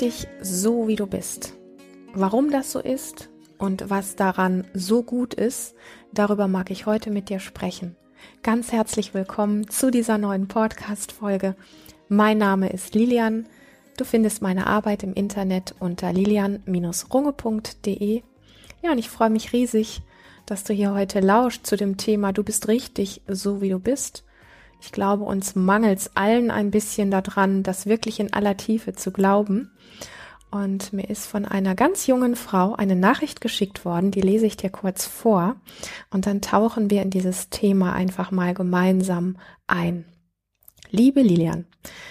richtig so, wie du bist. Warum das so ist und was daran so gut ist, darüber mag ich heute mit dir sprechen. Ganz herzlich willkommen zu dieser neuen Podcast-Folge. Mein Name ist Lilian. Du findest meine Arbeit im Internet unter lilian-runge.de. Ja, und ich freue mich riesig, dass du hier heute lauscht zu dem Thema Du bist richtig so, wie du bist. Ich glaube, uns mangelt allen ein bisschen daran, das wirklich in aller Tiefe zu glauben. Und mir ist von einer ganz jungen Frau eine Nachricht geschickt worden, die lese ich dir kurz vor. Und dann tauchen wir in dieses Thema einfach mal gemeinsam ein. Liebe Lilian,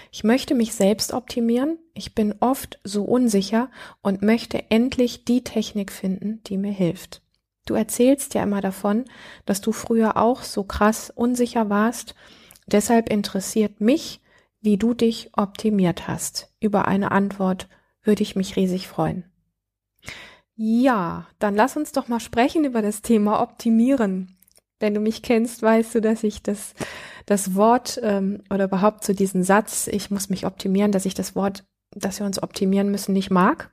ich möchte mich selbst optimieren. Ich bin oft so unsicher und möchte endlich die Technik finden, die mir hilft. Du erzählst ja immer davon, dass du früher auch so krass unsicher warst Deshalb interessiert mich, wie du dich optimiert hast. Über eine Antwort würde ich mich riesig freuen. Ja, dann lass uns doch mal sprechen über das Thema Optimieren. Wenn du mich kennst, weißt du, dass ich das, das Wort ähm, oder überhaupt so diesen Satz, ich muss mich optimieren, dass ich das Wort, dass wir uns optimieren müssen, nicht mag.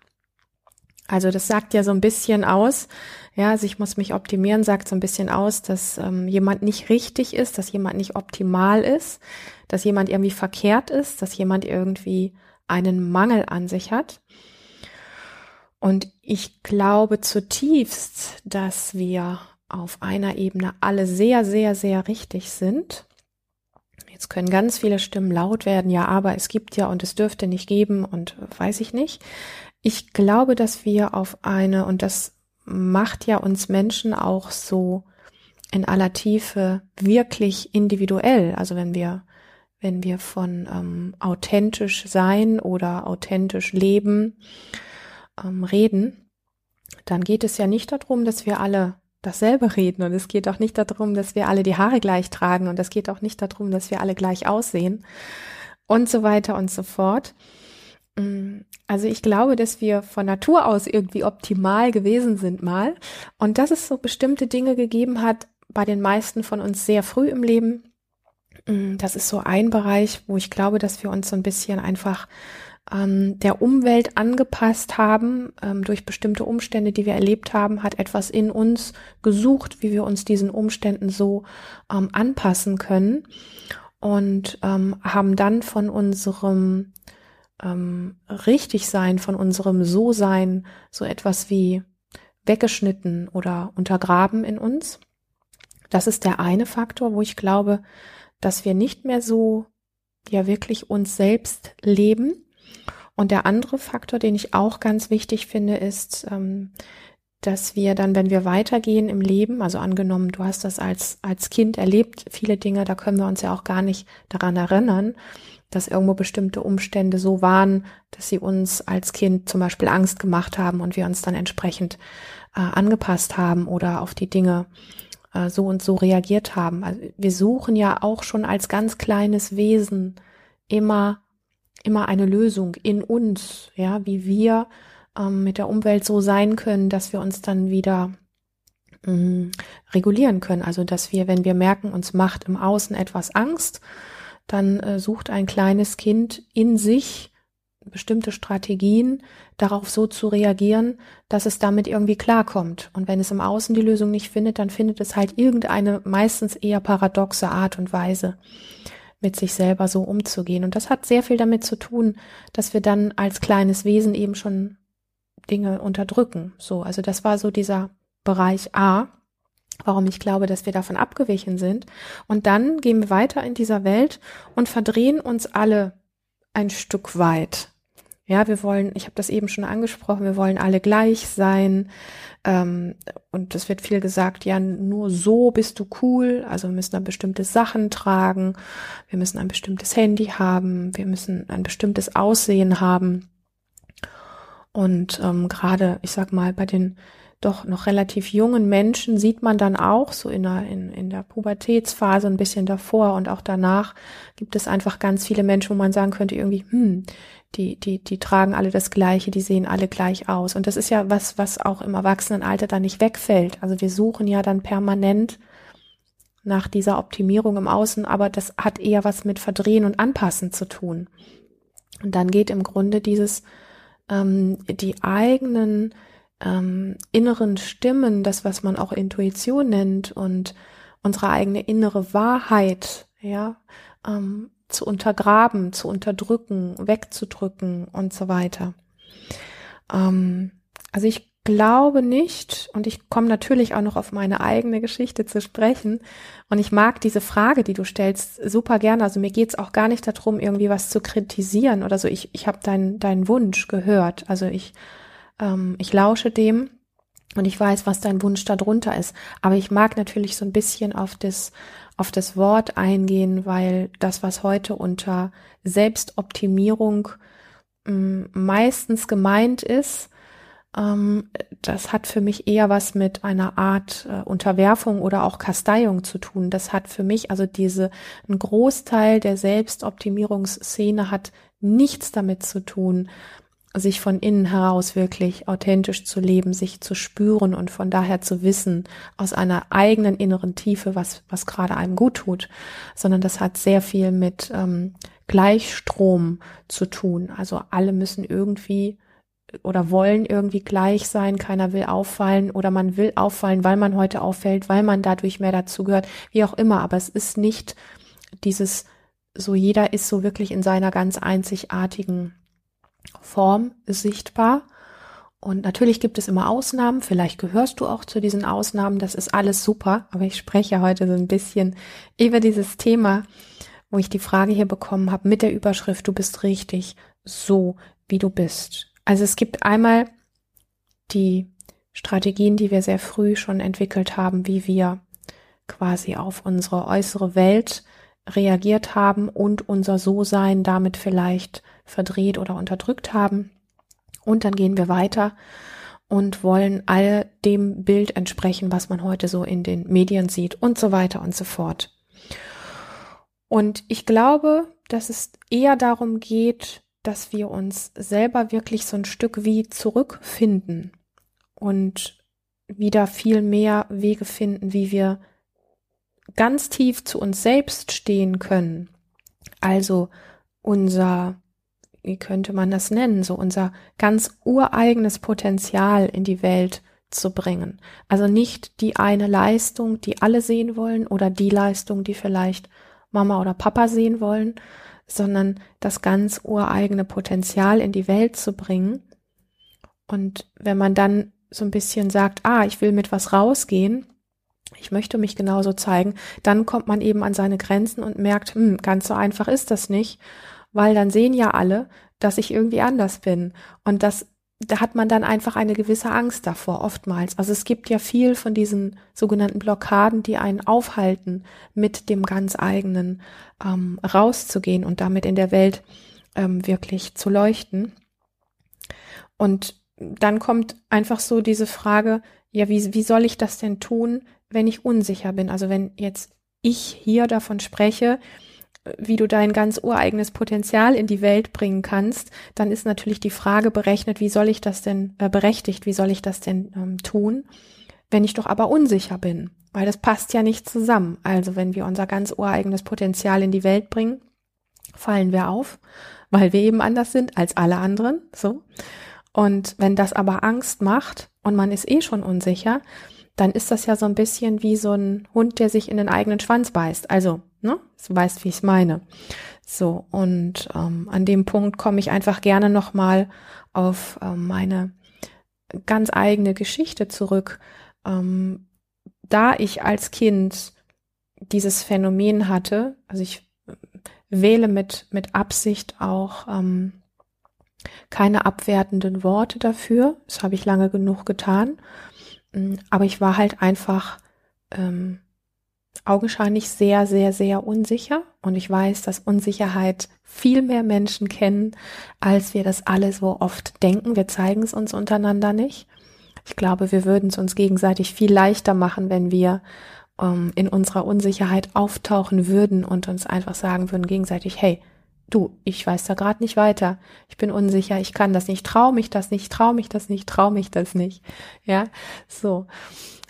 Also das sagt ja so ein bisschen aus, ja, also ich muss mich optimieren, sagt so ein bisschen aus, dass ähm, jemand nicht richtig ist, dass jemand nicht optimal ist, dass jemand irgendwie verkehrt ist, dass jemand irgendwie einen Mangel an sich hat. Und ich glaube zutiefst, dass wir auf einer Ebene alle sehr, sehr, sehr richtig sind. Jetzt können ganz viele Stimmen laut werden, ja, aber es gibt ja und es dürfte nicht geben und weiß ich nicht. Ich glaube, dass wir auf eine, und das macht ja uns Menschen auch so in aller Tiefe wirklich individuell. Also wenn wir, wenn wir von ähm, authentisch sein oder authentisch leben ähm, reden, dann geht es ja nicht darum, dass wir alle dasselbe reden. Und es geht auch nicht darum, dass wir alle die Haare gleich tragen. Und es geht auch nicht darum, dass wir alle gleich aussehen. Und so weiter und so fort, also ich glaube, dass wir von Natur aus irgendwie optimal gewesen sind mal und dass es so bestimmte Dinge gegeben hat bei den meisten von uns sehr früh im Leben. Mm, das ist so ein Bereich, wo ich glaube, dass wir uns so ein bisschen einfach ähm, der Umwelt angepasst haben ähm, durch bestimmte Umstände, die wir erlebt haben, hat etwas in uns gesucht, wie wir uns diesen Umständen so ähm, anpassen können und ähm, haben dann von unserem ähm, richtig sein, von unserem So-Sein so etwas wie weggeschnitten oder untergraben in uns. Das ist der eine Faktor, wo ich glaube, dass wir nicht mehr so ja wirklich uns selbst leben. Und der andere Faktor, den ich auch ganz wichtig finde, ist, ähm, dass wir dann, wenn wir weitergehen im Leben, also angenommen, du hast das als, als Kind erlebt, viele Dinge, da können wir uns ja auch gar nicht daran erinnern, dass irgendwo bestimmte Umstände so waren, dass sie uns als Kind zum Beispiel Angst gemacht haben und wir uns dann entsprechend äh, angepasst haben oder auf die Dinge äh, so und so reagiert haben. Also wir suchen ja auch schon als ganz kleines Wesen immer, immer eine Lösung in uns, ja, wie wir ähm, mit der Umwelt so sein können, dass wir uns dann wieder mm, regulieren können. Also dass wir, wenn wir merken, uns macht im Außen etwas Angst, dann äh, sucht ein kleines Kind in sich bestimmte Strategien, darauf so zu reagieren, dass es damit irgendwie klarkommt. Und wenn es im Außen die Lösung nicht findet, dann findet es halt irgendeine meistens eher paradoxe Art und Weise, mit sich selber so umzugehen. Und das hat sehr viel damit zu tun, dass wir dann als kleines Wesen eben schon Dinge unterdrücken. So, also das war so dieser Bereich A warum ich glaube, dass wir davon abgewichen sind. Und dann gehen wir weiter in dieser Welt und verdrehen uns alle ein Stück weit. Ja, wir wollen, ich habe das eben schon angesprochen, wir wollen alle gleich sein. Ähm, und es wird viel gesagt, ja, nur so bist du cool. Also wir müssen dann bestimmte Sachen tragen, wir müssen ein bestimmtes Handy haben, wir müssen ein bestimmtes Aussehen haben. Und ähm, gerade, ich sag mal, bei den doch noch relativ jungen Menschen sieht man dann auch so in der, in, in der Pubertätsphase ein bisschen davor und auch danach gibt es einfach ganz viele Menschen, wo man sagen könnte irgendwie, hm, die, die, die tragen alle das Gleiche, die sehen alle gleich aus. Und das ist ja was, was auch im Erwachsenenalter dann nicht wegfällt. Also wir suchen ja dann permanent nach dieser Optimierung im Außen, aber das hat eher was mit Verdrehen und Anpassen zu tun. Und dann geht im Grunde dieses ähm, die eigenen ähm, inneren Stimmen, das, was man auch Intuition nennt und unsere eigene innere Wahrheit, ja, ähm, zu untergraben, zu unterdrücken, wegzudrücken und so weiter. Ähm, also ich glaube nicht, und ich komme natürlich auch noch auf meine eigene Geschichte zu sprechen, und ich mag diese Frage, die du stellst, super gerne. Also mir geht's auch gar nicht darum, irgendwie was zu kritisieren oder so. Ich, ich habe deinen deinen Wunsch gehört. Also ich, ähm, ich lausche dem und ich weiß, was dein Wunsch darunter ist. Aber ich mag natürlich so ein bisschen auf das, auf das Wort eingehen, weil das, was heute unter Selbstoptimierung mh, meistens gemeint ist, ähm, das hat für mich eher was mit einer Art äh, Unterwerfung oder auch Kasteiung zu tun. Das hat für mich, also diese, ein Großteil der Selbstoptimierungsszene hat nichts damit zu tun, sich von innen heraus wirklich authentisch zu leben, sich zu spüren und von daher zu wissen, aus einer eigenen inneren Tiefe, was, was gerade einem gut tut, sondern das hat sehr viel mit ähm, Gleichstrom zu tun. Also alle müssen irgendwie oder wollen irgendwie gleich sein, keiner will auffallen oder man will auffallen, weil man heute auffällt, weil man dadurch mehr dazugehört, wie auch immer, aber es ist nicht dieses so jeder ist so wirklich in seiner ganz einzigartigen Form sichtbar. Und natürlich gibt es immer Ausnahmen, vielleicht gehörst du auch zu diesen Ausnahmen, das ist alles super, aber ich spreche heute so ein bisschen über dieses Thema, wo ich die Frage hier bekommen habe mit der Überschrift, du bist richtig so, wie du bist. Also es gibt einmal die Strategien, die wir sehr früh schon entwickelt haben, wie wir quasi auf unsere äußere Welt reagiert haben und unser So-Sein damit vielleicht verdreht oder unterdrückt haben. Und dann gehen wir weiter und wollen all dem Bild entsprechen, was man heute so in den Medien sieht und so weiter und so fort. Und ich glaube, dass es eher darum geht, dass wir uns selber wirklich so ein Stück wie zurückfinden und wieder viel mehr Wege finden, wie wir ganz tief zu uns selbst stehen können. Also unser, wie könnte man das nennen, so unser ganz ureigenes Potenzial in die Welt zu bringen. Also nicht die eine Leistung, die alle sehen wollen oder die Leistung, die vielleicht Mama oder Papa sehen wollen, sondern das ganz ureigene Potenzial in die Welt zu bringen. Und wenn man dann so ein bisschen sagt, ah, ich will mit was rausgehen, ich möchte mich genauso zeigen, dann kommt man eben an seine Grenzen und merkt, hm, ganz so einfach ist das nicht, weil dann sehen ja alle, dass ich irgendwie anders bin. Und das da hat man dann einfach eine gewisse Angst davor, oftmals. Also es gibt ja viel von diesen sogenannten Blockaden, die einen aufhalten, mit dem ganz eigenen ähm, rauszugehen und damit in der Welt ähm, wirklich zu leuchten. Und dann kommt einfach so diese Frage, ja, wie, wie soll ich das denn tun, wenn ich unsicher bin? Also wenn jetzt ich hier davon spreche, wie du dein ganz ureigenes Potenzial in die Welt bringen kannst, dann ist natürlich die Frage berechnet, wie soll ich das denn äh, berechtigt, wie soll ich das denn ähm, tun, wenn ich doch aber unsicher bin, weil das passt ja nicht zusammen. Also wenn wir unser ganz ureigenes Potenzial in die Welt bringen, fallen wir auf, weil wir eben anders sind als alle anderen, so. Und wenn das aber Angst macht und man ist eh schon unsicher, dann ist das ja so ein bisschen wie so ein Hund, der sich in den eigenen Schwanz beißt. Also Ne? Du weißt, wie ich es meine. So, und ähm, an dem Punkt komme ich einfach gerne nochmal auf ähm, meine ganz eigene Geschichte zurück. Ähm, da ich als Kind dieses Phänomen hatte, also ich wähle mit, mit Absicht auch ähm, keine abwertenden Worte dafür. Das habe ich lange genug getan. Mm, aber ich war halt einfach ähm, augenscheinlich sehr, sehr, sehr unsicher. Und ich weiß, dass Unsicherheit viel mehr Menschen kennen, als wir das alle so oft denken. Wir zeigen es uns untereinander nicht. Ich glaube, wir würden es uns gegenseitig viel leichter machen, wenn wir ähm, in unserer Unsicherheit auftauchen würden und uns einfach sagen würden gegenseitig, hey, du, ich weiß da gerade nicht weiter. Ich bin unsicher, ich kann das nicht, trau mich das nicht, trau mich das nicht, trau mich das nicht. Ja, so.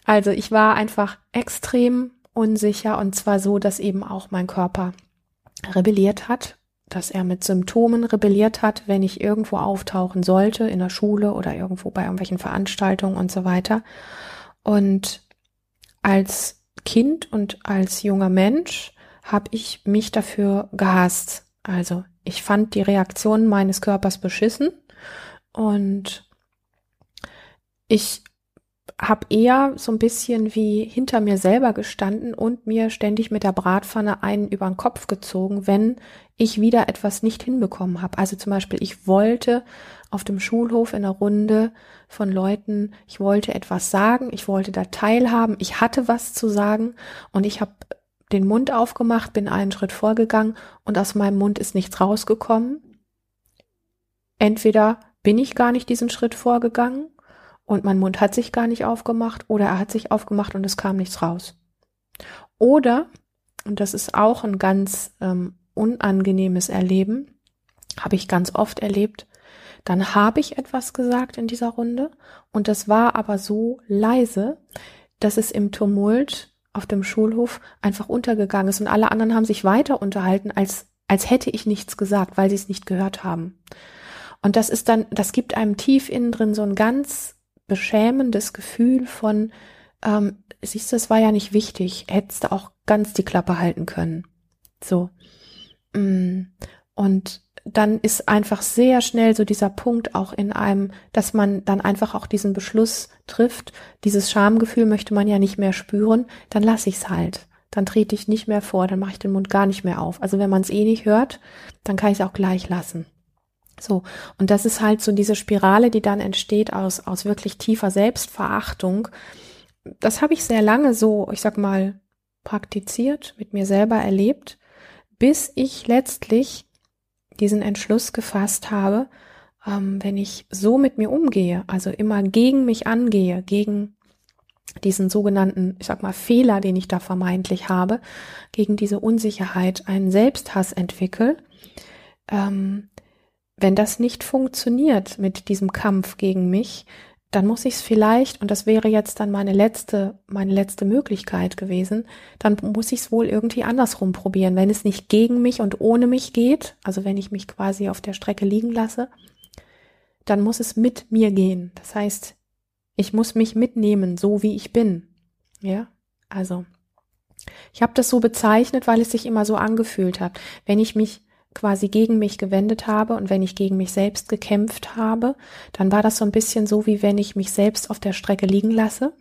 Also ich war einfach extrem unsicher und zwar so, dass eben auch mein Körper rebelliert hat dass er mit Symptomen rebelliert hat, wenn ich irgendwo auftauchen sollte, in der Schule oder irgendwo bei irgendwelchen Veranstaltungen und so weiter. Und als Kind und als junger Mensch habe ich mich dafür gehasst. Also ich fand die Reaktionen meines Körpers beschissen und ich habe eher so ein bisschen wie hinter mir selber gestanden und mir ständig mit der Bratpfanne einen über den Kopf gezogen, wenn ich wieder etwas nicht hinbekommen habe. Also zum Beispiel, ich wollte auf dem Schulhof in einer Runde von Leuten, ich wollte etwas sagen, ich wollte da teilhaben, ich hatte was zu sagen und ich habe den Mund aufgemacht, bin einen Schritt vorgegangen und aus meinem Mund ist nichts rausgekommen. Entweder bin ich gar nicht diesen Schritt vorgegangen und mein Mund hat sich gar nicht aufgemacht oder er hat sich aufgemacht und es kam nichts raus. Oder, und das ist auch ein ganz ähm, unangenehmes Erleben, habe ich ganz oft erlebt, dann habe ich etwas gesagt in dieser Runde und das war aber so leise, dass es im Tumult auf dem Schulhof einfach untergegangen ist und alle anderen haben sich weiter unterhalten, als, als hätte ich nichts gesagt, weil sie es nicht gehört haben. Und das ist dann, das gibt einem tief innen drin so ein ganz beschämendes Gefühl von, ähm, siehst du, es war ja nicht wichtig, hättest du auch ganz die Klappe halten können. So. Mm. Und dann ist einfach sehr schnell so dieser Punkt auch in einem, dass man dann einfach auch diesen Beschluss trifft, dieses Schamgefühl möchte man ja nicht mehr spüren, dann lasse ich es halt. Dann trete ich nicht mehr vor, dann mache ich den Mund gar nicht mehr auf. Also wenn man es eh nicht hört, dann kann ich es auch gleich lassen. So, und das ist halt so diese Spirale, die dann entsteht aus, aus wirklich tiefer Selbstverachtung. Das habe ich sehr lange so, ich sag mal, praktiziert, mit mir selber erlebt, bis ich letztlich diesen Entschluss gefasst habe, ähm, wenn ich so mit mir umgehe, also immer gegen mich angehe, gegen diesen sogenannten, ich sag mal, Fehler, den ich da vermeintlich habe, gegen diese Unsicherheit einen Selbsthass entwickle, ähm, wenn das nicht funktioniert mit diesem Kampf gegen mich, dann muss ich es vielleicht, und das wäre jetzt dann meine letzte, meine letzte Möglichkeit gewesen, dann muss ich es wohl irgendwie andersrum probieren. Wenn es nicht gegen mich und ohne mich geht, also wenn ich mich quasi auf der Strecke liegen lasse, dann muss es mit mir gehen. Das heißt, ich muss mich mitnehmen, so wie ich bin. Ja, also ich habe das so bezeichnet, weil es sich immer so angefühlt hat. Wenn ich mich quasi gegen mich gewendet habe und wenn ich gegen mich selbst gekämpft habe, dann war das so ein bisschen so, wie wenn ich mich selbst auf der Strecke liegen lasse.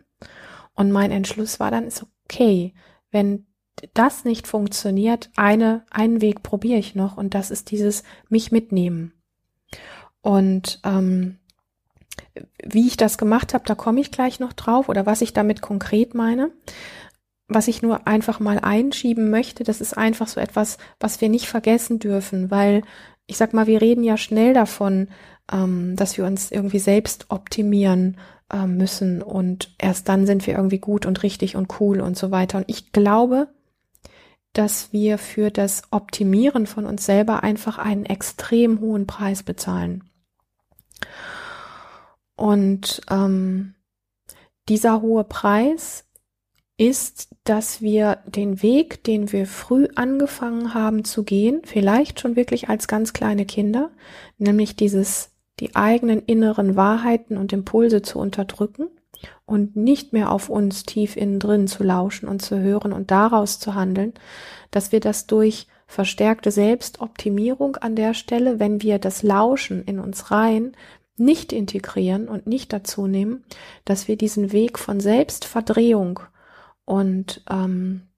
Und mein Entschluss war dann, ist okay, wenn das nicht funktioniert, eine, einen Weg probiere ich noch und das ist dieses mich mitnehmen. Und ähm, wie ich das gemacht habe, da komme ich gleich noch drauf oder was ich damit konkret meine was ich nur einfach mal einschieben möchte, das ist einfach so etwas, was wir nicht vergessen dürfen, weil ich sag mal, wir reden ja schnell davon, ähm, dass wir uns irgendwie selbst optimieren äh, müssen und erst dann sind wir irgendwie gut und richtig und cool und so weiter. Und ich glaube, dass wir für das Optimieren von uns selber einfach einen extrem hohen Preis bezahlen. Und ähm, dieser hohe Preis ist, dass wir den Weg, den wir früh angefangen haben zu gehen, vielleicht schon wirklich als ganz kleine Kinder, nämlich dieses, die eigenen inneren Wahrheiten und Impulse zu unterdrücken und nicht mehr auf uns tief innen drin zu lauschen und zu hören und daraus zu handeln, dass wir das durch verstärkte Selbstoptimierung an der Stelle, wenn wir das Lauschen in uns rein nicht integrieren und nicht dazu nehmen, dass wir diesen Weg von Selbstverdrehung und ähm,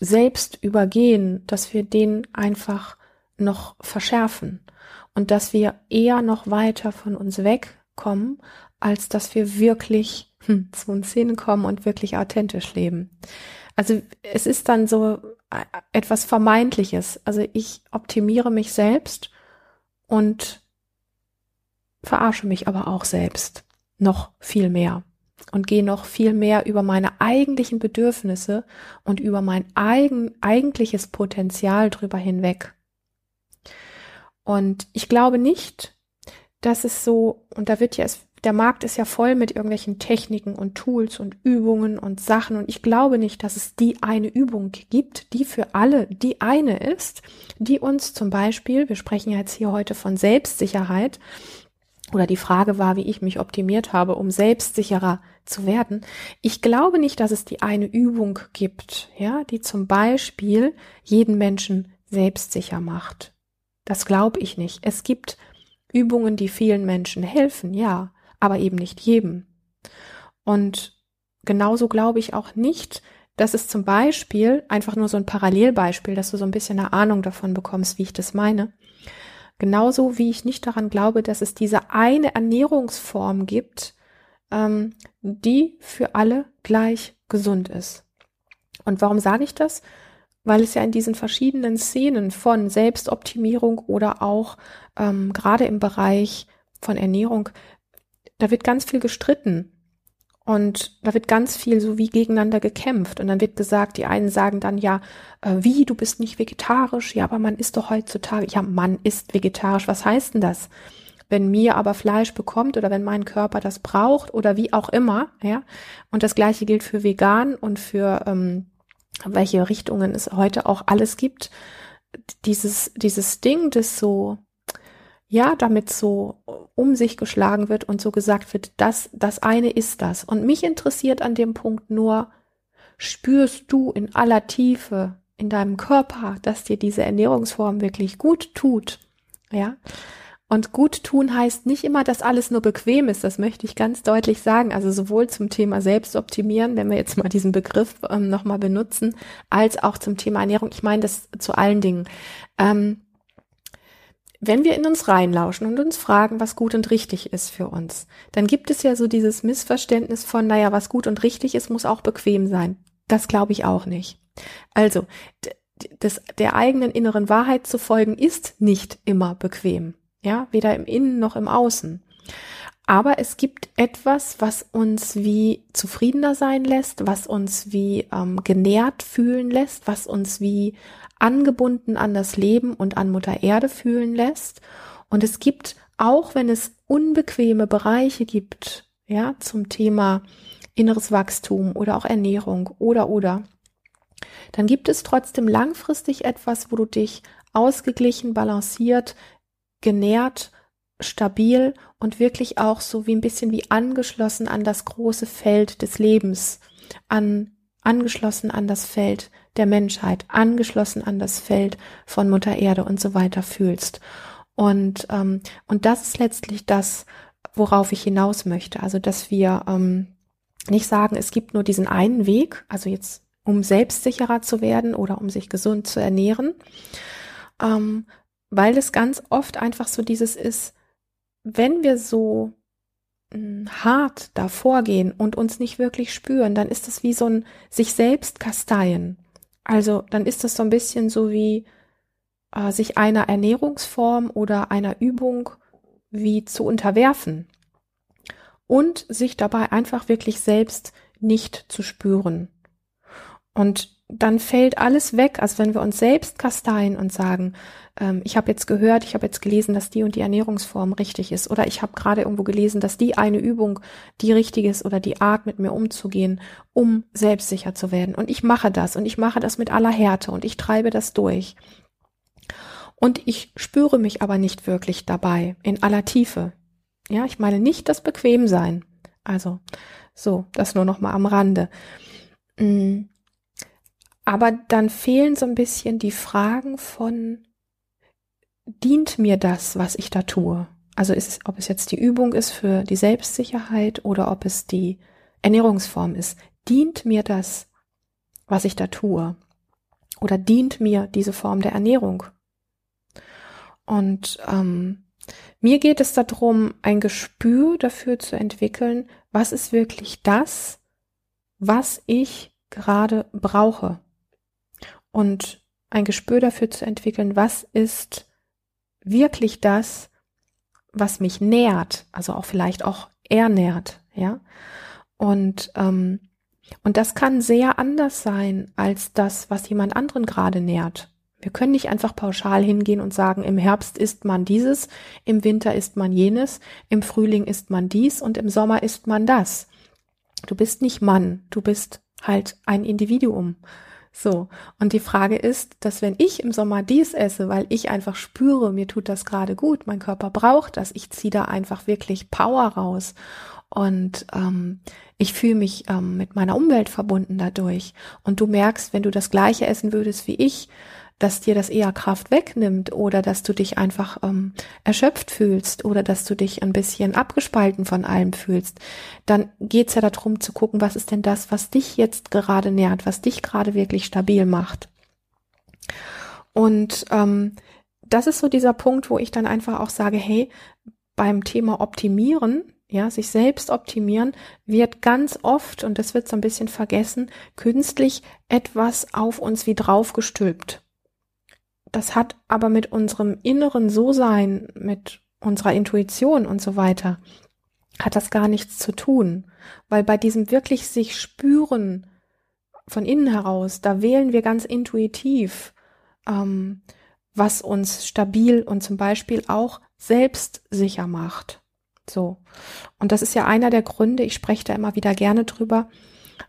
selbst übergehen, dass wir den einfach noch verschärfen und dass wir eher noch weiter von uns wegkommen, als dass wir wirklich hm, zu uns hinkommen und wirklich authentisch leben. Also es ist dann so äh, etwas Vermeintliches. Also ich optimiere mich selbst und verarsche mich aber auch selbst noch viel mehr und gehe noch viel mehr über meine eigentlichen Bedürfnisse und über mein eigen, eigentliches Potenzial drüber hinweg. Und ich glaube nicht, dass es so, und da wird ja, der Markt ist ja voll mit irgendwelchen Techniken und Tools und Übungen und Sachen und ich glaube nicht, dass es die eine Übung gibt, die für alle die eine ist, die uns zum Beispiel, wir sprechen jetzt hier heute von Selbstsicherheit, oder die Frage war, wie ich mich optimiert habe, um selbstsicherer zu werden. Ich glaube nicht, dass es die eine Übung gibt, ja, die zum Beispiel jeden Menschen selbstsicher macht. Das glaube ich nicht. Es gibt Übungen, die vielen Menschen helfen, ja, aber eben nicht jedem. Und genauso glaube ich auch nicht, dass es zum Beispiel, einfach nur so ein Parallelbeispiel, dass du so ein bisschen eine Ahnung davon bekommst, wie ich das meine. Genauso wie ich nicht daran glaube, dass es diese eine Ernährungsform gibt, ähm, die für alle gleich gesund ist. Und warum sage ich das? Weil es ja in diesen verschiedenen Szenen von Selbstoptimierung oder auch ähm, gerade im Bereich von Ernährung, da wird ganz viel gestritten. Und da wird ganz viel so wie gegeneinander gekämpft. Und dann wird gesagt, die einen sagen dann ja, äh, wie, du bist nicht vegetarisch? Ja, aber man ist doch heutzutage, ja, man ist vegetarisch. Was heißt denn das? Wenn mir aber Fleisch bekommt oder wenn mein Körper das braucht oder wie auch immer, ja. Und das gleiche gilt für vegan und für ähm, welche Richtungen es heute auch alles gibt. Dieses, dieses Ding, das so ja, damit so um sich geschlagen wird und so gesagt wird, das, das eine ist das. Und mich interessiert an dem Punkt nur, spürst du in aller Tiefe in deinem Körper, dass dir diese Ernährungsform wirklich gut tut? Ja. Und gut tun heißt nicht immer, dass alles nur bequem ist. Das möchte ich ganz deutlich sagen. Also sowohl zum Thema Selbstoptimieren, wenn wir jetzt mal diesen Begriff ähm, nochmal benutzen, als auch zum Thema Ernährung. Ich meine das zu allen Dingen. Ähm, wenn wir in uns reinlauschen und uns fragen, was gut und richtig ist für uns, dann gibt es ja so dieses Missverständnis von, naja, was gut und richtig ist, muss auch bequem sein. Das glaube ich auch nicht. Also, das, der eigenen inneren Wahrheit zu folgen, ist nicht immer bequem. Ja, weder im Innen noch im Außen. Aber es gibt etwas, was uns wie zufriedener sein lässt, was uns wie ähm, genährt fühlen lässt, was uns wie angebunden an das Leben und an Mutter Erde fühlen lässt. Und es gibt, auch wenn es unbequeme Bereiche gibt, ja, zum Thema inneres Wachstum oder auch Ernährung oder oder, dann gibt es trotzdem langfristig etwas, wo du dich ausgeglichen, balanciert, genährt, stabil und wirklich auch so wie ein bisschen wie angeschlossen an das große Feld des Lebens, an angeschlossen an das Feld der Menschheit, angeschlossen an das Feld von Mutter Erde und so weiter fühlst. Und, ähm, und das ist letztlich das, worauf ich hinaus möchte. Also, dass wir ähm, nicht sagen, es gibt nur diesen einen Weg, also jetzt um selbstsicherer zu werden oder um sich gesund zu ernähren, ähm, weil es ganz oft einfach so dieses ist, wenn wir so hart da vorgehen und uns nicht wirklich spüren, dann ist es wie so ein sich selbst kasteien. Also dann ist es so ein bisschen so wie äh, sich einer Ernährungsform oder einer Übung wie zu unterwerfen und sich dabei einfach wirklich selbst nicht zu spüren. Und dann fällt alles weg. Also wenn wir uns selbst kasteien und sagen, ähm, ich habe jetzt gehört, ich habe jetzt gelesen, dass die und die Ernährungsform richtig ist, oder ich habe gerade irgendwo gelesen, dass die eine Übung die richtig ist oder die Art mit mir umzugehen, um selbstsicher zu werden. Und ich mache das und ich mache das mit aller Härte und ich treibe das durch. Und ich spüre mich aber nicht wirklich dabei, in aller Tiefe. Ja, ich meine nicht das Bequemsein. Also, so, das nur noch mal am Rande. Mm. Aber dann fehlen so ein bisschen die Fragen von, dient mir das, was ich da tue? Also ist ob es jetzt die Übung ist für die Selbstsicherheit oder ob es die Ernährungsform ist. Dient mir das, was ich da tue? Oder dient mir diese Form der Ernährung? Und ähm, mir geht es darum, ein Gespür dafür zu entwickeln, was ist wirklich das, was ich gerade brauche und ein Gespür dafür zu entwickeln, was ist wirklich das, was mich nährt, also auch vielleicht auch ernährt, ja. Und und das kann sehr anders sein als das, was jemand anderen gerade nährt. Wir können nicht einfach pauschal hingehen und sagen, im Herbst isst man dieses, im Winter isst man jenes, im Frühling isst man dies und im Sommer isst man das. Du bist nicht Mann, du bist halt ein Individuum. So. Und die Frage ist, dass wenn ich im Sommer dies esse, weil ich einfach spüre, mir tut das gerade gut, mein Körper braucht das, ich ziehe da einfach wirklich Power raus und ähm, ich fühle mich ähm, mit meiner Umwelt verbunden dadurch. Und du merkst, wenn du das gleiche essen würdest wie ich, dass dir das eher Kraft wegnimmt oder dass du dich einfach ähm, erschöpft fühlst oder dass du dich ein bisschen abgespalten von allem fühlst, dann geht's ja darum zu gucken, was ist denn das, was dich jetzt gerade nährt, was dich gerade wirklich stabil macht. Und ähm, das ist so dieser Punkt, wo ich dann einfach auch sage, hey, beim Thema Optimieren, ja, sich selbst optimieren, wird ganz oft, und das wird so ein bisschen vergessen, künstlich etwas auf uns wie draufgestülpt. Das hat aber mit unserem inneren So-Sein, mit unserer Intuition und so weiter, hat das gar nichts zu tun. Weil bei diesem wirklich sich spüren von innen heraus, da wählen wir ganz intuitiv, ähm, was uns stabil und zum Beispiel auch selbstsicher macht. So. Und das ist ja einer der Gründe, ich spreche da immer wieder gerne drüber,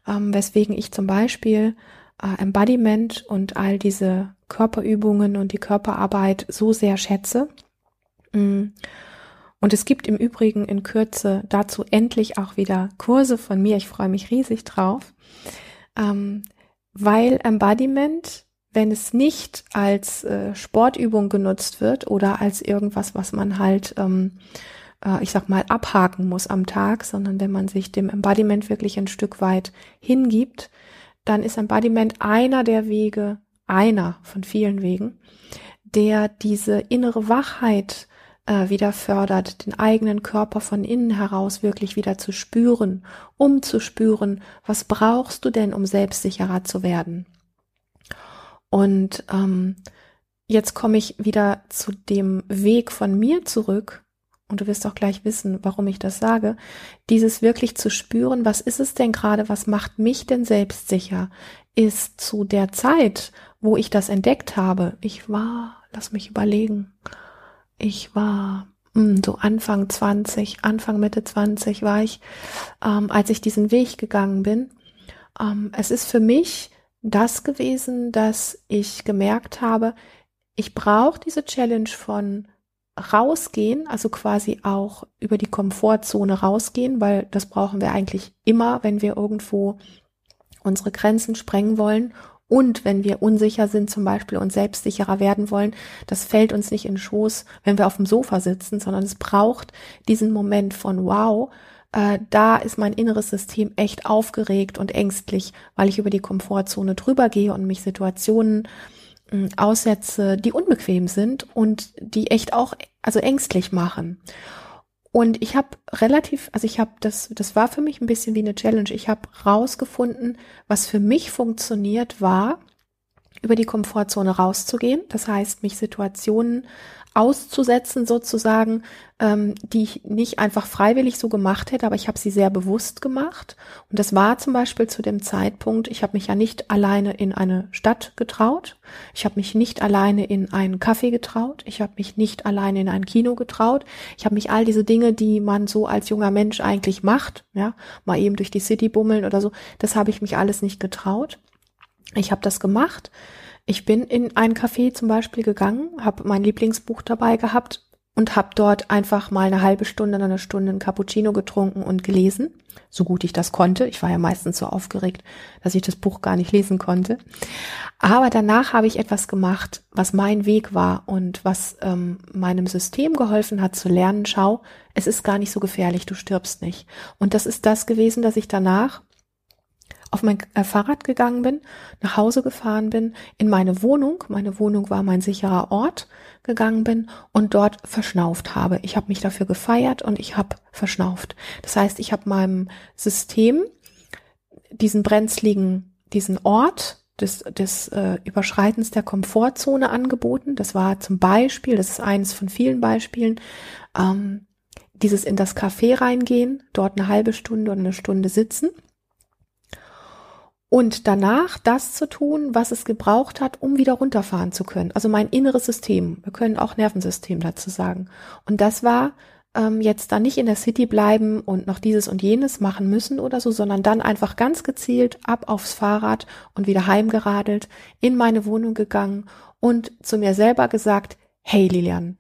ähm, weswegen ich zum Beispiel äh, Embodiment und all diese Körperübungen und die Körperarbeit so sehr schätze. Mm. Und es gibt im Übrigen in Kürze dazu endlich auch wieder Kurse von mir. Ich freue mich riesig drauf, ähm, weil Embodiment, wenn es nicht als äh, Sportübung genutzt wird oder als irgendwas, was man halt, ähm, äh, ich sag mal, abhaken muss am Tag, sondern wenn man sich dem Embodiment wirklich ein Stück weit hingibt, dann ist Embodiment einer der Wege, einer von vielen Wegen, der diese innere Wachheit äh, wieder fördert, den eigenen Körper von innen heraus wirklich wieder zu spüren, um zu spüren, was brauchst du denn, um selbstsicherer zu werden. Und ähm, jetzt komme ich wieder zu dem Weg von mir zurück, und du wirst auch gleich wissen, warum ich das sage, dieses wirklich zu spüren, was ist es denn gerade, was macht mich denn selbstsicher, ist zu der Zeit, wo ich das entdeckt habe. Ich war, lass mich überlegen, ich war mh, hm, so Anfang 20, Anfang Mitte 20 war ich, ähm, als ich diesen Weg gegangen bin. Ähm, es ist für mich das gewesen, dass ich gemerkt habe, ich brauche diese Challenge von rausgehen, also quasi auch über die Komfortzone rausgehen, weil das brauchen wir eigentlich immer, wenn wir irgendwo unsere Grenzen sprengen wollen. Und wenn wir unsicher sind, zum Beispiel und selbstsicherer werden wollen, das fällt uns nicht in den Schoß, wenn wir auf dem Sofa sitzen, sondern es braucht diesen Moment von wow, äh, da ist mein inneres System echt aufgeregt und ängstlich, weil ich über die Komfortzone drüber gehe und mich Situationen aussetze, die unbequem sind und die echt auch also ängstlich machen. Und ich habe relativ, also ich habe das, das war für mich ein bisschen wie eine Challenge. Ich habe rausgefunden, was für mich funktioniert war, über die Komfortzone rauszugehen. Das heißt, mich Situationen auszusetzen sozusagen, ähm, die ich nicht einfach freiwillig so gemacht hätte, aber ich habe sie sehr bewusst gemacht. Und das war zum Beispiel zu dem Zeitpunkt, ich habe mich ja nicht alleine in eine Stadt getraut, ich habe mich nicht alleine in einen Café getraut, ich habe mich nicht alleine in ein Kino getraut, ich habe mich all diese Dinge, die man so als junger Mensch eigentlich macht, ja, mal eben durch die City bummeln oder so, das habe ich mich alles nicht getraut. Ich habe das gemacht ich bin in ein Café zum Beispiel gegangen, habe mein Lieblingsbuch dabei gehabt und habe dort einfach mal eine halbe Stunde, eine Stunde ein Cappuccino getrunken und gelesen, so gut ich das konnte. Ich war ja meistens so aufgeregt, dass ich das Buch gar nicht lesen konnte. Aber danach habe ich etwas gemacht, was mein Weg war und was ähm, meinem System geholfen hat zu lernen, schau, es ist gar nicht so gefährlich, du stirbst nicht. Und das ist das gewesen, dass ich danach auf mein äh, Fahrrad gegangen bin, nach Hause gefahren bin, in meine Wohnung, meine Wohnung war mein sicherer Ort, gegangen bin und dort verschnauft habe. Ich habe mich dafür gefeiert und ich habe verschnauft. Das heißt, ich habe meinem System diesen brenzligen, diesen Ort des, des äh, Überschreitens der Komfortzone angeboten. Das war zum Beispiel, das ist eines von vielen Beispielen, ähm, dieses in das Café reingehen, dort eine halbe Stunde oder eine Stunde sitzen und danach das zu tun, was es gebraucht hat, um wieder runterfahren zu können. Also mein inneres System. Wir können auch Nervensystem dazu sagen. Und das war ähm, jetzt dann nicht in der City bleiben und noch dieses und jenes machen müssen oder so, sondern dann einfach ganz gezielt ab aufs Fahrrad und wieder heimgeradelt, in meine Wohnung gegangen und zu mir selber gesagt, hey Lilian,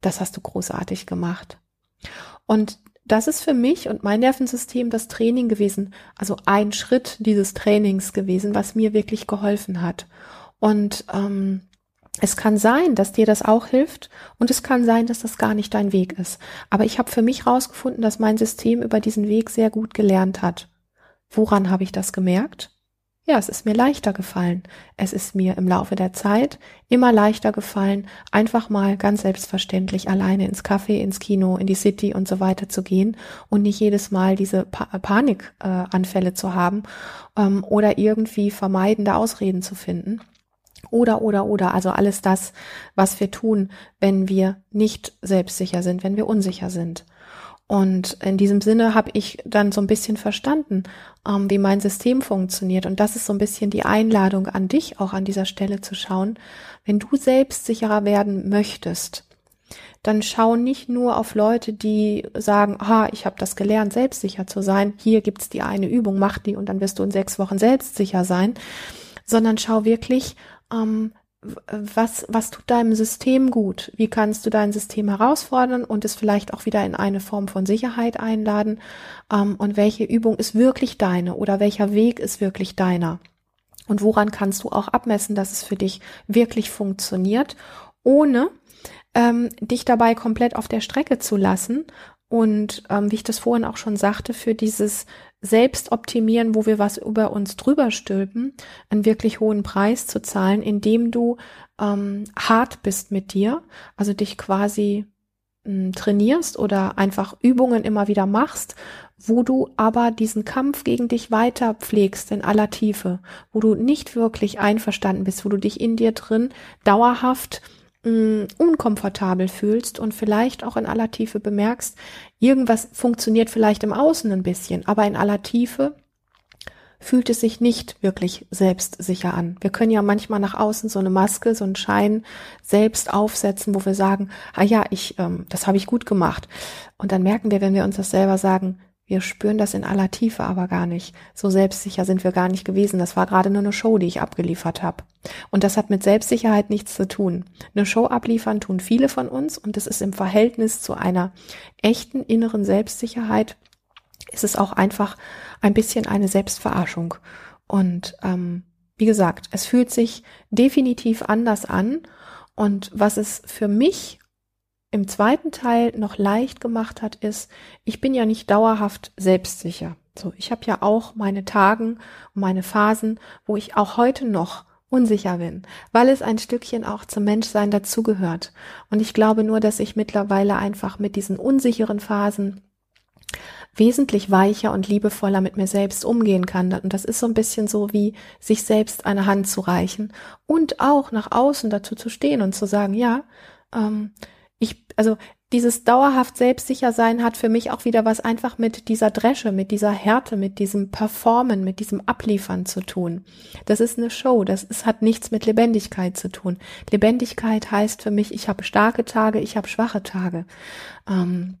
das hast du großartig gemacht. Und das ist für mich und mein Nervensystem das Training gewesen, also ein Schritt dieses Trainings gewesen, was mir wirklich geholfen hat. Und ähm, es kann sein, dass dir das auch hilft und es kann sein, dass das gar nicht dein Weg ist. Aber ich habe für mich rausgefunden, dass mein System über diesen Weg sehr gut gelernt hat. Woran habe ich das gemerkt? Ja, es ist mir leichter gefallen. Es ist mir im Laufe der Zeit immer leichter gefallen, einfach mal ganz selbstverständlich alleine ins Café, ins Kino, in die City und so weiter zu gehen und nicht jedes Mal diese pa Panikanfälle äh, zu haben ähm, oder irgendwie vermeidende Ausreden zu finden. Oder, oder, oder, also alles das, was wir tun, wenn wir nicht selbstsicher sind, wenn wir unsicher sind. Und in diesem Sinne habe ich dann so ein bisschen verstanden, ähm, wie mein System funktioniert. Und das ist so ein bisschen die Einladung an dich, auch an dieser Stelle zu schauen. Wenn du selbstsicherer werden möchtest, dann schau nicht nur auf Leute, die sagen, ah, ich habe das gelernt, selbstsicher zu sein. Hier gibt's die eine Übung, mach die und dann wirst du in sechs Wochen selbstsicher sein, sondern schau wirklich, ähm, was, was tut deinem System gut? Wie kannst du dein System herausfordern und es vielleicht auch wieder in eine Form von Sicherheit einladen? Ähm, und welche Übung ist wirklich deine oder welcher Weg ist wirklich deiner? Und woran kannst du auch abmessen, dass es für dich wirklich funktioniert, ohne ähm, dich dabei komplett auf der Strecke zu lassen und ähm, wie ich das vorhin auch schon sagte, für dieses Selbstoptimieren, wo wir was über uns drüber stülpen, einen wirklich hohen Preis zu zahlen, indem du ähm, hart bist mit dir, also dich quasi ähm, trainierst oder einfach Übungen immer wieder machst, wo du aber diesen Kampf gegen dich weiter pflegst in aller Tiefe, wo du nicht wirklich einverstanden bist, wo du dich in dir drin dauerhaft mh, unkomfortabel fühlst und vielleicht auch in aller Tiefe bemerkst, irgendwas funktioniert vielleicht im Außen ein bisschen, aber in aller Tiefe fühlt es sich nicht wirklich selbstsicher an. Wir können ja manchmal nach außen so eine Maske, so einen Schein selbst aufsetzen, wo wir sagen, ah ja, ich, ähm, das habe ich gut gemacht. Und dann merken wir, wenn wir uns das selber sagen, wir spüren das in aller Tiefe aber gar nicht. So selbstsicher sind wir gar nicht gewesen. Das war gerade nur eine Show, die ich abgeliefert habe. Und das hat mit Selbstsicherheit nichts zu tun. Eine Show abliefern tun viele von uns und das ist im Verhältnis zu einer echten inneren Selbstsicherheit, ist es auch einfach ein bisschen eine Selbstverarschung. Und ähm, wie gesagt, es fühlt sich definitiv anders an. Und was es für mich im zweiten Teil noch leicht gemacht hat, ist, ich bin ja nicht dauerhaft selbstsicher. So, ich habe ja auch meine Tagen und meine Phasen, wo ich auch heute noch unsicher bin, weil es ein Stückchen auch zum Menschsein dazugehört. Und ich glaube nur, dass ich mittlerweile einfach mit diesen unsicheren Phasen wesentlich weicher und liebevoller mit mir selbst umgehen kann. Und das ist so ein bisschen so wie sich selbst eine Hand zu reichen und auch nach außen dazu zu stehen und zu sagen, ja, ähm, ich, also dieses dauerhaft selbstsicher sein hat für mich auch wieder was einfach mit dieser Dresche, mit dieser Härte, mit diesem Performen, mit diesem Abliefern zu tun. Das ist eine Show, das ist, hat nichts mit Lebendigkeit zu tun. Lebendigkeit heißt für mich, ich habe starke Tage, ich habe schwache Tage. Ähm,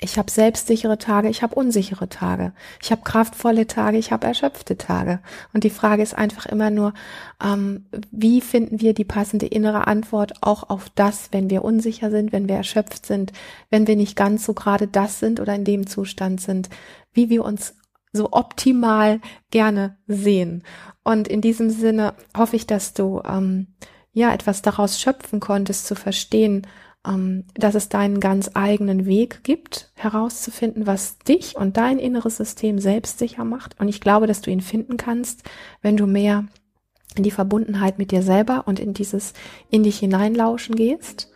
ich habe selbstsichere Tage, ich habe unsichere Tage. Ich habe kraftvolle Tage, ich habe erschöpfte Tage. Und die Frage ist einfach immer nur, ähm, wie finden wir die passende innere Antwort auch auf das, wenn wir unsicher sind, wenn wir erschöpft sind, wenn wir nicht ganz so gerade das sind oder in dem Zustand sind, wie wir uns so optimal gerne sehen. Und in diesem Sinne hoffe ich, dass du ähm, ja etwas daraus schöpfen konntest, zu verstehen, dass es deinen ganz eigenen Weg gibt, herauszufinden, was dich und dein inneres System selbstsicher macht. Und ich glaube, dass du ihn finden kannst, wenn du mehr in die Verbundenheit mit dir selber und in dieses in dich hineinlauschen gehst.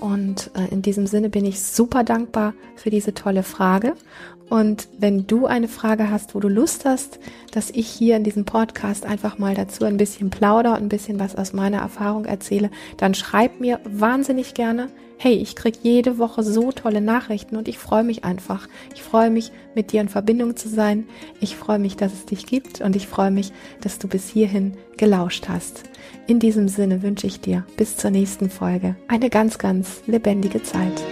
Und äh, in diesem Sinne bin ich super dankbar für diese tolle Frage und wenn du eine Frage hast, wo du Lust hast, dass ich hier in diesem Podcast einfach mal dazu ein bisschen plauder und ein bisschen was aus meiner Erfahrung erzähle, dann schreib mir wahnsinnig gerne hey, ich krieg jede Woche so tolle Nachrichten und ich freue mich einfach. Ich freue mich, mit dir in Verbindung zu sein. Ich freue mich, dass es dich gibt und ich freue mich, dass du bis hierhin gelauscht hast. In diesem Sinne wünsche ich dir bis zur nächsten Folge eine ganz, ganz lebendige Zeit.